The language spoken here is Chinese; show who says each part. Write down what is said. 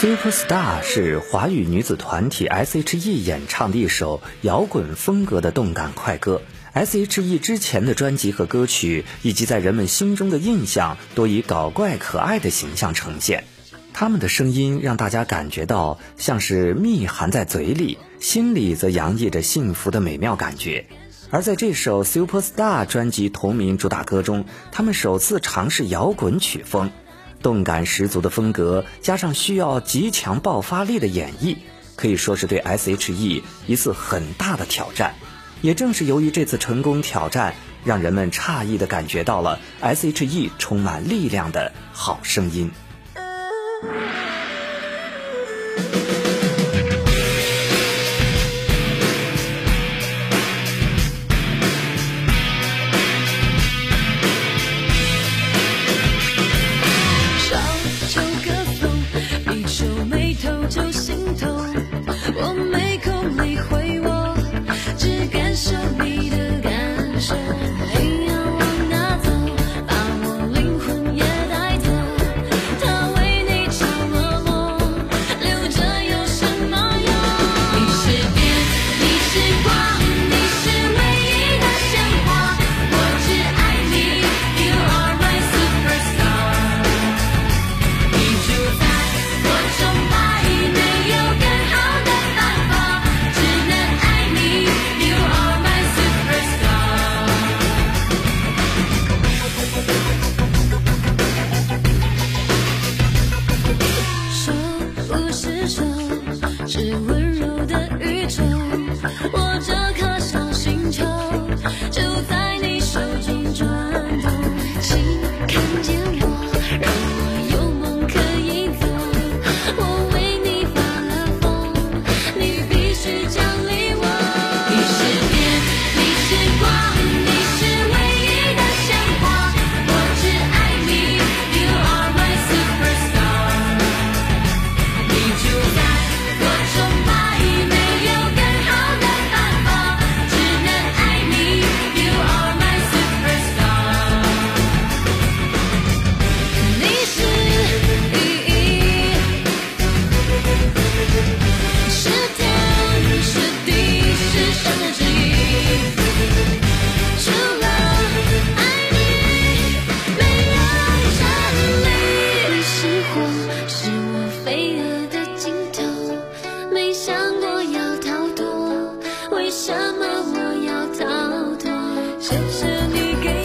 Speaker 1: Super Star 是华语女子团体 S.H.E 演唱的一首摇滚风格的动感快歌。S.H.E 之前的专辑和歌曲，以及在人们心中的印象，都以搞怪可爱的形象呈现。他们的声音让大家感觉到像是蜜含在嘴里，心里则洋溢着幸福的美妙感觉。而在这首 Super Star 专辑同名主打歌中，他们首次尝试摇滚曲风。动感十足的风格，加上需要极强爆发力的演绎，可以说是对 S.H.E 一次很大的挑战。也正是由于这次成功挑战，让人们诧异的感觉到了 S.H.E 充满力量的好声音。
Speaker 2: 谢谢你给